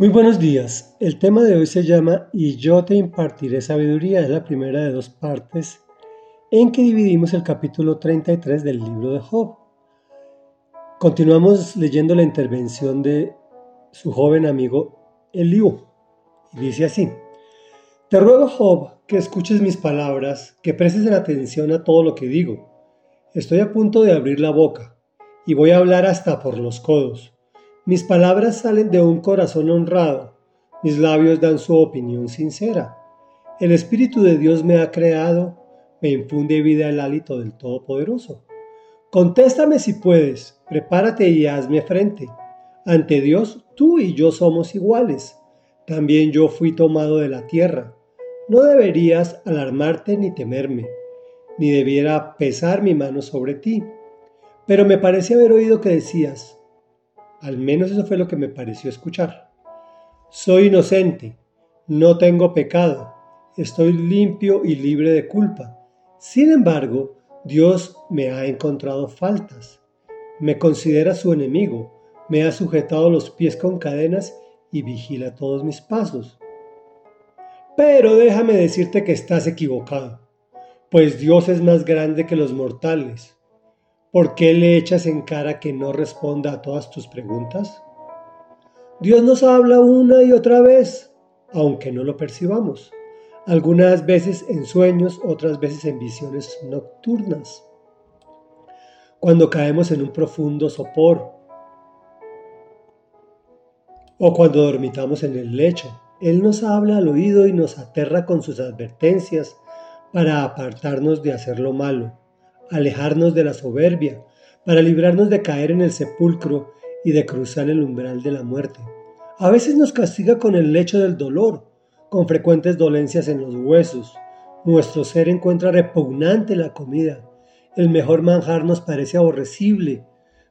Muy buenos días. El tema de hoy se llama Y yo te impartiré sabiduría. Es la primera de dos partes en que dividimos el capítulo 33 del libro de Job. Continuamos leyendo la intervención de su joven amigo Eliú. Y dice así. Te ruego, Job, que escuches mis palabras, que prestes atención a todo lo que digo. Estoy a punto de abrir la boca y voy a hablar hasta por los codos. Mis palabras salen de un corazón honrado, mis labios dan su opinión sincera. El Espíritu de Dios me ha creado, me infunde vida el hálito del Todopoderoso. Contéstame si puedes, prepárate y hazme frente. Ante Dios, tú y yo somos iguales. También yo fui tomado de la tierra. No deberías alarmarte ni temerme, ni debiera pesar mi mano sobre ti. Pero me parece haber oído que decías, al menos eso fue lo que me pareció escuchar. Soy inocente, no tengo pecado, estoy limpio y libre de culpa. Sin embargo, Dios me ha encontrado faltas. Me considera su enemigo, me ha sujetado los pies con cadenas y vigila todos mis pasos. Pero déjame decirte que estás equivocado, pues Dios es más grande que los mortales. ¿Por qué le echas en cara que no responda a todas tus preguntas? Dios nos habla una y otra vez, aunque no lo percibamos. Algunas veces en sueños, otras veces en visiones nocturnas. Cuando caemos en un profundo sopor o cuando dormitamos en el lecho, Él nos habla al oído y nos aterra con sus advertencias para apartarnos de hacer lo malo alejarnos de la soberbia, para librarnos de caer en el sepulcro y de cruzar el umbral de la muerte. A veces nos castiga con el lecho del dolor, con frecuentes dolencias en los huesos. Nuestro ser encuentra repugnante la comida. El mejor manjar nos parece aborrecible.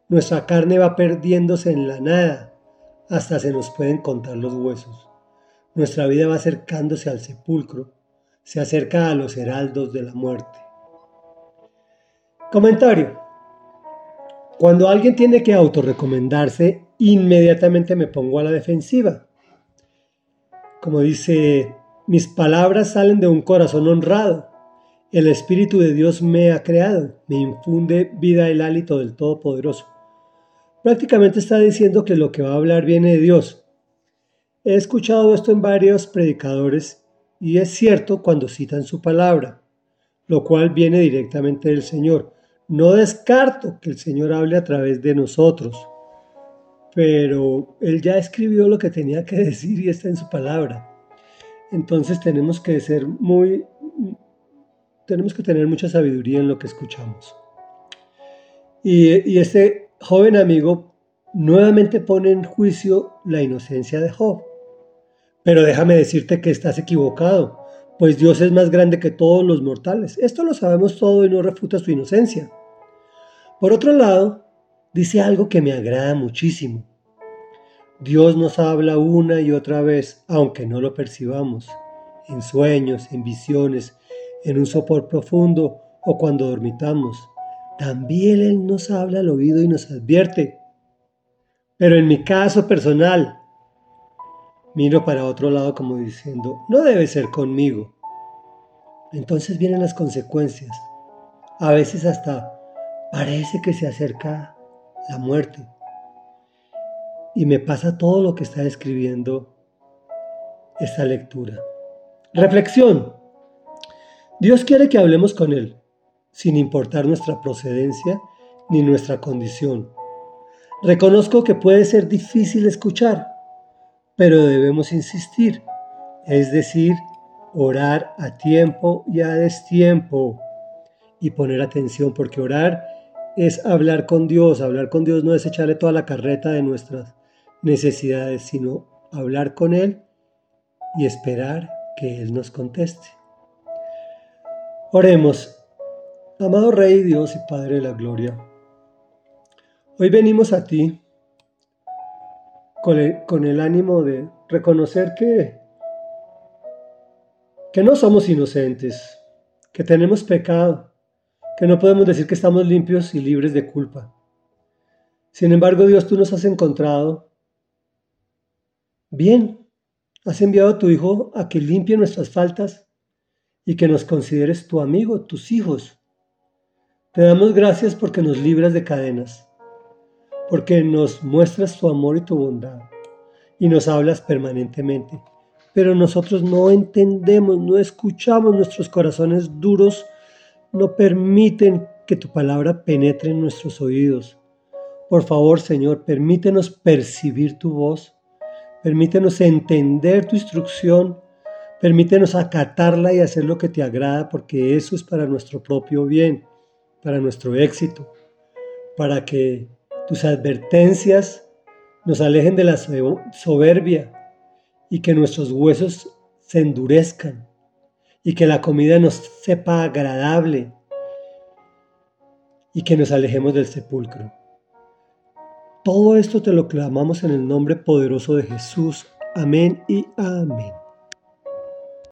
Nuestra carne va perdiéndose en la nada, hasta se nos pueden contar los huesos. Nuestra vida va acercándose al sepulcro, se acerca a los heraldos de la muerte. Comentario. Cuando alguien tiene que autorrecomendarse, inmediatamente me pongo a la defensiva. Como dice, mis palabras salen de un corazón honrado. El Espíritu de Dios me ha creado, me infunde vida el hálito del Todopoderoso. Prácticamente está diciendo que lo que va a hablar viene de Dios. He escuchado esto en varios predicadores y es cierto cuando citan su palabra, lo cual viene directamente del Señor. No descarto que el Señor hable a través de nosotros, pero Él ya escribió lo que tenía que decir y está en su palabra. Entonces tenemos que ser muy, tenemos que tener mucha sabiduría en lo que escuchamos. Y, y este joven amigo nuevamente pone en juicio la inocencia de Job. Pero déjame decirte que estás equivocado, pues Dios es más grande que todos los mortales. Esto lo sabemos todo y no refuta su inocencia. Por otro lado, dice algo que me agrada muchísimo. Dios nos habla una y otra vez, aunque no lo percibamos, en sueños, en visiones, en un sopor profundo o cuando dormitamos. También Él nos habla al oído y nos advierte. Pero en mi caso personal, miro para otro lado como diciendo, no debe ser conmigo. Entonces vienen las consecuencias, a veces hasta Parece que se acerca la muerte. Y me pasa todo lo que está describiendo esta lectura. Reflexión. Dios quiere que hablemos con Él, sin importar nuestra procedencia ni nuestra condición. Reconozco que puede ser difícil escuchar, pero debemos insistir, es decir, orar a tiempo y a destiempo y poner atención, porque orar es hablar con Dios. Hablar con Dios no es echarle toda la carreta de nuestras necesidades, sino hablar con Él y esperar que Él nos conteste. Oremos. Amado Rey Dios y Padre de la Gloria, hoy venimos a ti con el, ánimo de reconocer que, que no somos inocentes, que tenemos pecado, que no podemos decir que estamos limpios y libres de culpa. Sin embargo, Dios, tú nos has encontrado Bien, has enviado a tu Hijo a que limpie nuestras faltas y que nos consideres tu amigo, tus hijos. Te damos gracias porque nos libras de cadenas, porque nos muestras tu amor y tu bondad y nos hablas permanentemente. Pero nosotros no entendemos, no escuchamos, nuestros corazones duros no permiten que tu palabra penetre en nuestros oídos. Por favor, Señor, permítenos percibir tu voz, permítenos entender tu instrucción Permítenos acatarla y hacer lo que te agrada porque eso es para nuestro propio bien, para nuestro éxito, para que tus advertencias nos alejen de la soberbia y que nuestros huesos se endurezcan y que la comida nos sepa agradable y que nos alejemos del sepulcro. Todo esto te lo clamamos en el nombre poderoso de Jesús. Amén y amén.